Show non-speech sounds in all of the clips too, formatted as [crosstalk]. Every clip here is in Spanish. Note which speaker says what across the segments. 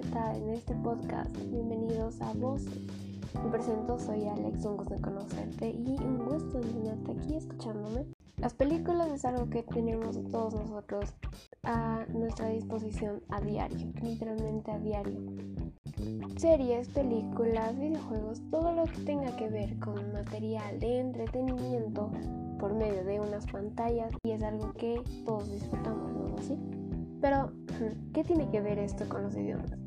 Speaker 1: en este podcast. Bienvenidos a Voces. Me presento, soy Alex, un gusto de conocerte y un gusto de tenerte aquí escuchándome. Las películas es algo que tenemos todos nosotros a nuestra disposición a diario, literalmente a diario. Series, películas, videojuegos, todo lo que tenga que ver con material de entretenimiento por medio de unas pantallas y es algo que todos disfrutamos, ¿no? ¿Así? Pero, ¿qué tiene que ver esto con los idiomas?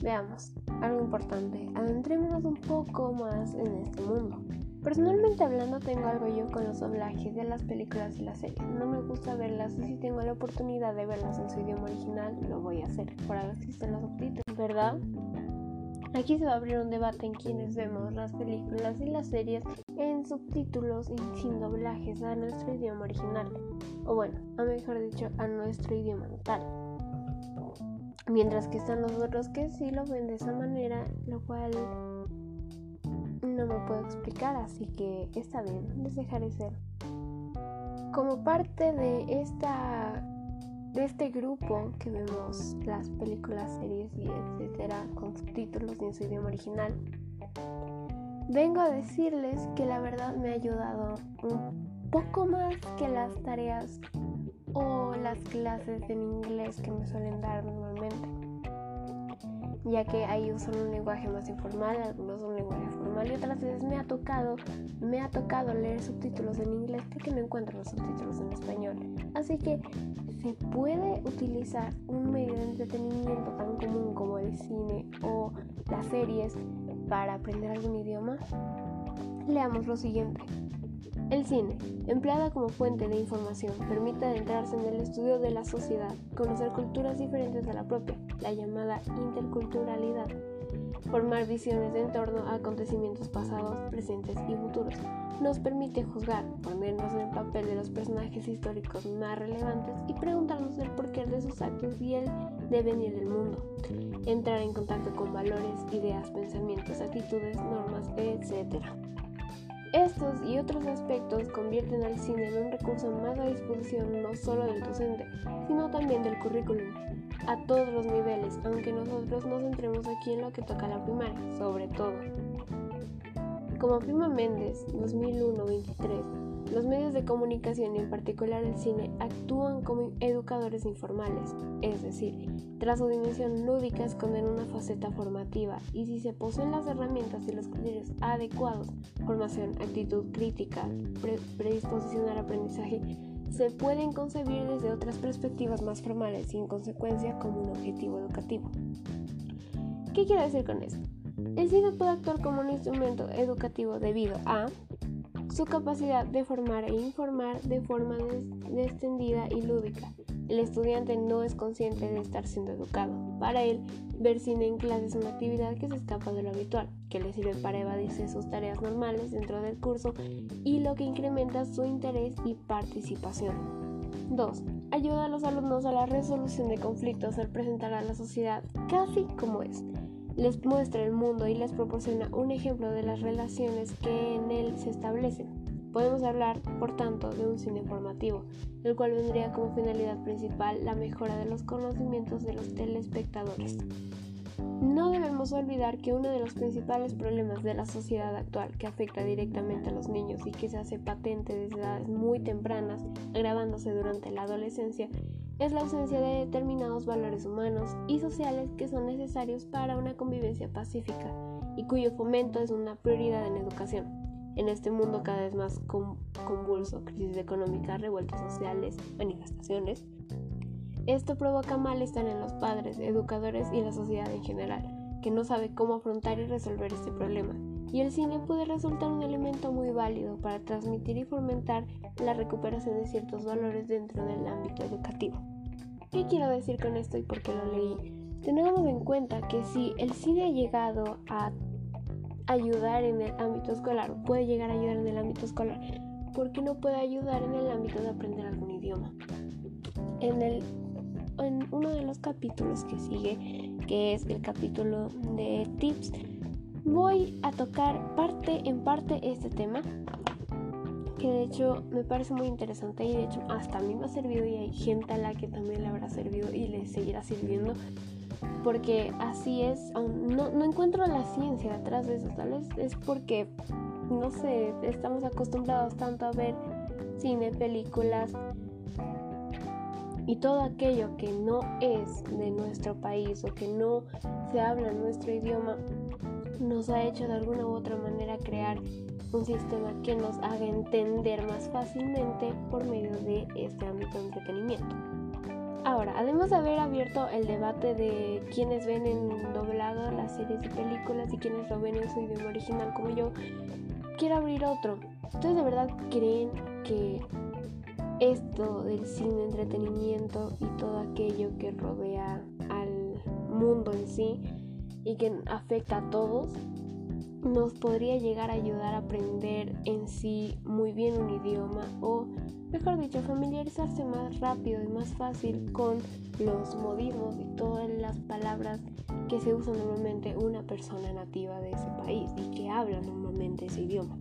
Speaker 1: Veamos, algo importante, adentrémonos un poco más en este mundo. Personalmente hablando tengo algo yo con los doblajes de las películas y las series. No me gusta verlas y si tengo la oportunidad de verlas en su idioma original, lo voy a hacer. Por algo existen los subtítulos, ¿verdad? Aquí se va a abrir un debate en quienes vemos las películas y las series en subtítulos y sin doblajes a nuestro idioma original, o bueno, a mejor dicho, a nuestro idioma natal. Mientras que están los otros que sí lo ven de esa manera, lo cual no me puedo explicar, así que está bien, les dejaré ser. Como parte de esta de este grupo que vemos las películas, series y etcétera con subtítulos en su idioma original, vengo a decirles que la verdad me ha ayudado un poco más que las tareas o las clases en inglés que me suelen dar ya que ahí usan un lenguaje más informal, algunos un lenguaje formal y otras veces me ha tocado, me ha tocado leer subtítulos en inglés porque no encuentro los subtítulos en español. Así que se puede utilizar un medio de entretenimiento tan común como el cine o las series para aprender algún idioma. Leamos lo siguiente. El cine, empleada como fuente de información, permite adentrarse en el estudio de la sociedad, conocer culturas diferentes a la propia, la llamada interculturalidad, formar visiones en torno a acontecimientos pasados, presentes y futuros. Nos permite juzgar, ponernos en el papel de los personajes históricos más relevantes y preguntarnos el porqué de sus actos y el devenir del mundo. Entrar en contacto con valores, ideas, pensamientos, actitudes, normas, etc. Estos y otros aspectos convierten al cine en un recurso más a disposición no solo del docente, sino también del currículum, a todos los niveles, aunque nosotros nos centremos aquí en lo que toca la primaria, sobre todo. Como Prima Méndez, 2001-23, los medios de comunicación en particular el cine actúan como educadores informales, es decir, tras su dimensión lúdica esconden una faceta formativa y si se poseen las herramientas y los criterios adecuados, formación, actitud crítica, predisposición al aprendizaje, se pueden concebir desde otras perspectivas más formales y en consecuencia como un objetivo educativo. ¿Qué quiero decir con esto? El cine puede actuar como un instrumento educativo debido a su capacidad de formar e informar de forma extendida y lúdica. El estudiante no es consciente de estar siendo educado. Para él, ver cine en clase es una actividad que se escapa de lo habitual, que le sirve para evadirse sus tareas normales dentro del curso y lo que incrementa su interés y participación. 2. Ayuda a los alumnos a la resolución de conflictos al presentar a la sociedad casi como es les muestra el mundo y les proporciona un ejemplo de las relaciones que en él se establecen. Podemos hablar, por tanto, de un cine formativo, el cual vendría como finalidad principal la mejora de los conocimientos de los telespectadores. No debemos olvidar que uno de los principales problemas de la sociedad actual que afecta directamente a los niños y que se hace patente desde edades muy tempranas, agravándose durante la adolescencia, es la ausencia de determinados valores humanos y sociales que son necesarios para una convivencia pacífica y cuyo fomento es una prioridad en educación. En este mundo cada vez más convulso, crisis económica, revueltas sociales, manifestaciones, esto provoca malestar en los padres, educadores y la sociedad en general, que no sabe cómo afrontar y resolver este problema. Y el cine puede resultar un elemento muy válido para transmitir y fomentar la recuperación de ciertos valores dentro del ámbito educativo. ¿Qué quiero decir con esto y por qué lo leí? Tenemos en cuenta que si el cine ha llegado a ayudar en el ámbito escolar, puede llegar a ayudar en el ámbito escolar, ¿por qué no puede ayudar en el ámbito de aprender algún idioma? En, el, en uno de los capítulos que sigue, que es el capítulo de tips, voy a tocar parte en parte este tema que de hecho me parece muy interesante y de hecho hasta a mí me ha servido y hay gente a la que también le habrá servido y le seguirá sirviendo porque así es, no, no encuentro la ciencia detrás de eso, tal vez es porque, no sé, estamos acostumbrados tanto a ver cine, películas y todo aquello que no es de nuestro país o que no se habla nuestro idioma nos ha hecho de alguna u otra manera crear un sistema que nos haga entender más fácilmente por medio de este ámbito de entretenimiento. Ahora, además de haber abierto el debate de quienes ven en doblado las series y películas y quienes lo ven en su idioma original como yo, quiero abrir otro. ¿Ustedes de verdad creen que esto del cine, entretenimiento y todo aquello que rodea al mundo en sí y que afecta a todos, nos podría llegar a ayudar a aprender en sí muy bien un idioma o, mejor dicho, familiarizarse más rápido y más fácil con los modismos y todas las palabras que se usan normalmente una persona nativa de ese país y que habla normalmente ese idioma.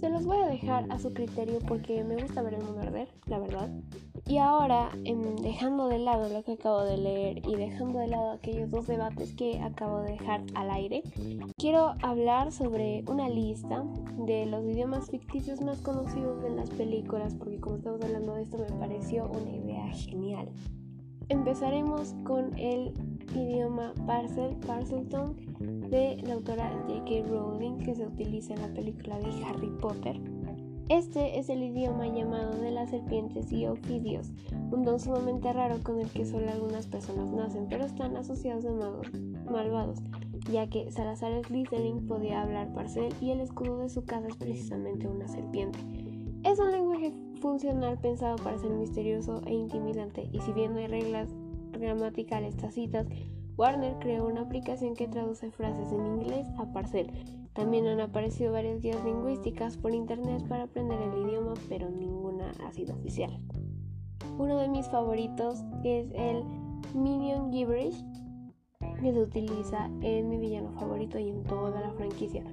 Speaker 1: Se los voy a dejar a su criterio porque me gusta ver el mundo arder, la verdad. Y ahora, em, dejando de lado lo que acabo de leer y dejando de lado aquellos dos debates que acabo de dejar al aire, quiero hablar sobre una lista de los idiomas ficticios más conocidos en las películas, porque como estamos hablando de esto me pareció una idea genial. Empezaremos con el idioma Parcel, Parselton de la autora J.K. Rowling que se utiliza en la película de Harry Potter. Este es el idioma llamado de las serpientes y ofidios, un don sumamente raro con el que solo algunas personas nacen, pero están asociados a magos malvados, ya que Salazar Slytherin podía hablar parcel y el escudo de su casa es precisamente una serpiente. Es un lenguaje funcional pensado para ser misterioso e intimidante, y si bien no hay reglas gramaticales tacitas, Warner creó una aplicación que traduce frases en inglés a parcel. También han aparecido varias guías lingüísticas por internet para aprender el idioma, pero ninguna ha sido oficial. Uno de mis favoritos es el Minion Gibberish, que se utiliza en mi villano favorito y en toda la franquicia.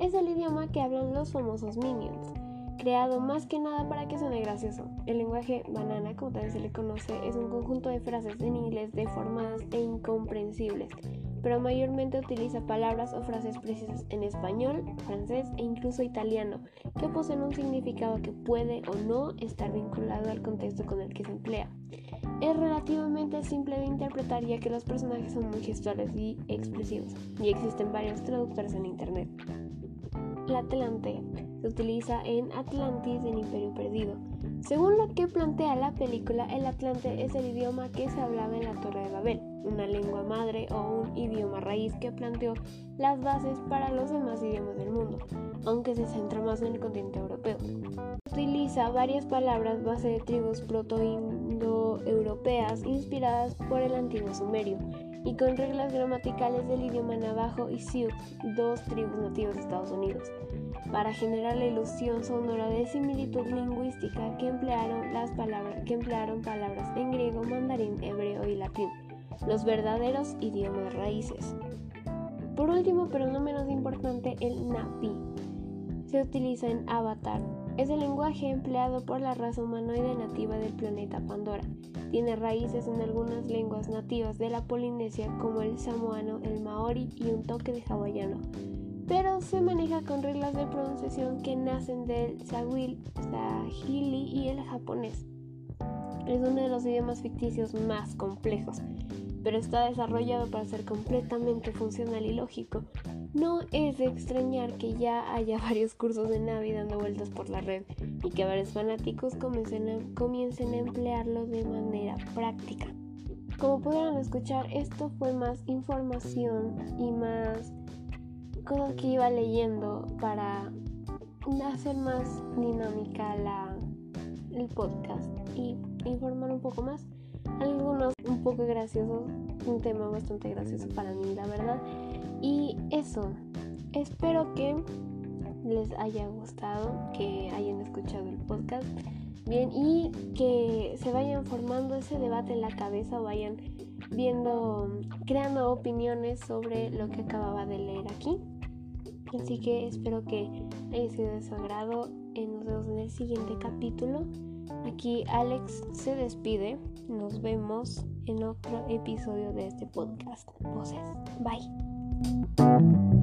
Speaker 1: Es el idioma que hablan los famosos Minions creado más que nada para que suene gracioso. El lenguaje banana, como también se le conoce, es un conjunto de frases en inglés deformadas e incomprensibles, pero mayormente utiliza palabras o frases precisas en español, francés e incluso italiano, que poseen un significado que puede o no estar vinculado al contexto con el que se emplea. Es relativamente simple de interpretar ya que los personajes son muy gestuales y expresivos, y existen varios traductores en internet. La Atlante se utiliza en Atlantis en Imperio Perdido. Según lo que plantea la película, el Atlante es el idioma que se hablaba en la Torre de Babel, una lengua madre o un idioma raíz que planteó las bases para los demás idiomas del mundo, aunque se centra más en el continente europeo. Utiliza varias palabras base de tribus proto-indoeuropeas inspiradas por el antiguo sumerio y con reglas gramaticales del idioma navajo y sioux, dos tribus nativas de Estados Unidos, para generar la ilusión sonora de similitud lingüística que emplearon, palabras, en griego, mandarín, hebreo y latín, los verdaderos idiomas raíces. Por último, pero no menos importante, el Napi. Se utiliza en Avatar, es el lenguaje empleado por la raza humanoide nativa del planeta Pandora. Tiene raíces en algunas lenguas nativas de la Polinesia como el samoano, el maori y un toque de hawaiano, se maneja con reglas de pronunciación que nacen del sahili y el japonés. Es uno de los idiomas ficticios más complejos, pero está desarrollado para ser completamente funcional y lógico, no es de extrañar que ya haya [laughs] varios cursos de Navi dando vueltas por la red y que varios fanáticos comiencen a, emplearlo de manera práctica. Como pudieron escuchar, esto fue más información y más cosas que iba leyendo para hacer más dinámica la, el podcast y informar un poco más. Algunos un poco graciosos, un tema bastante gracioso para mí, la verdad. Y eso, espero que les haya gustado, que hayan escuchado el podcast bien y que se vayan formando ese debate en la cabeza, vayan viendo, creando opiniones sobre lo que acababa de leer aquí. Así que espero que haya sido de su agrado nos vemos en el siguiente capítulo. Aquí Alex se despide. Nos vemos en otro episodio de este podcast. Voces. Bye.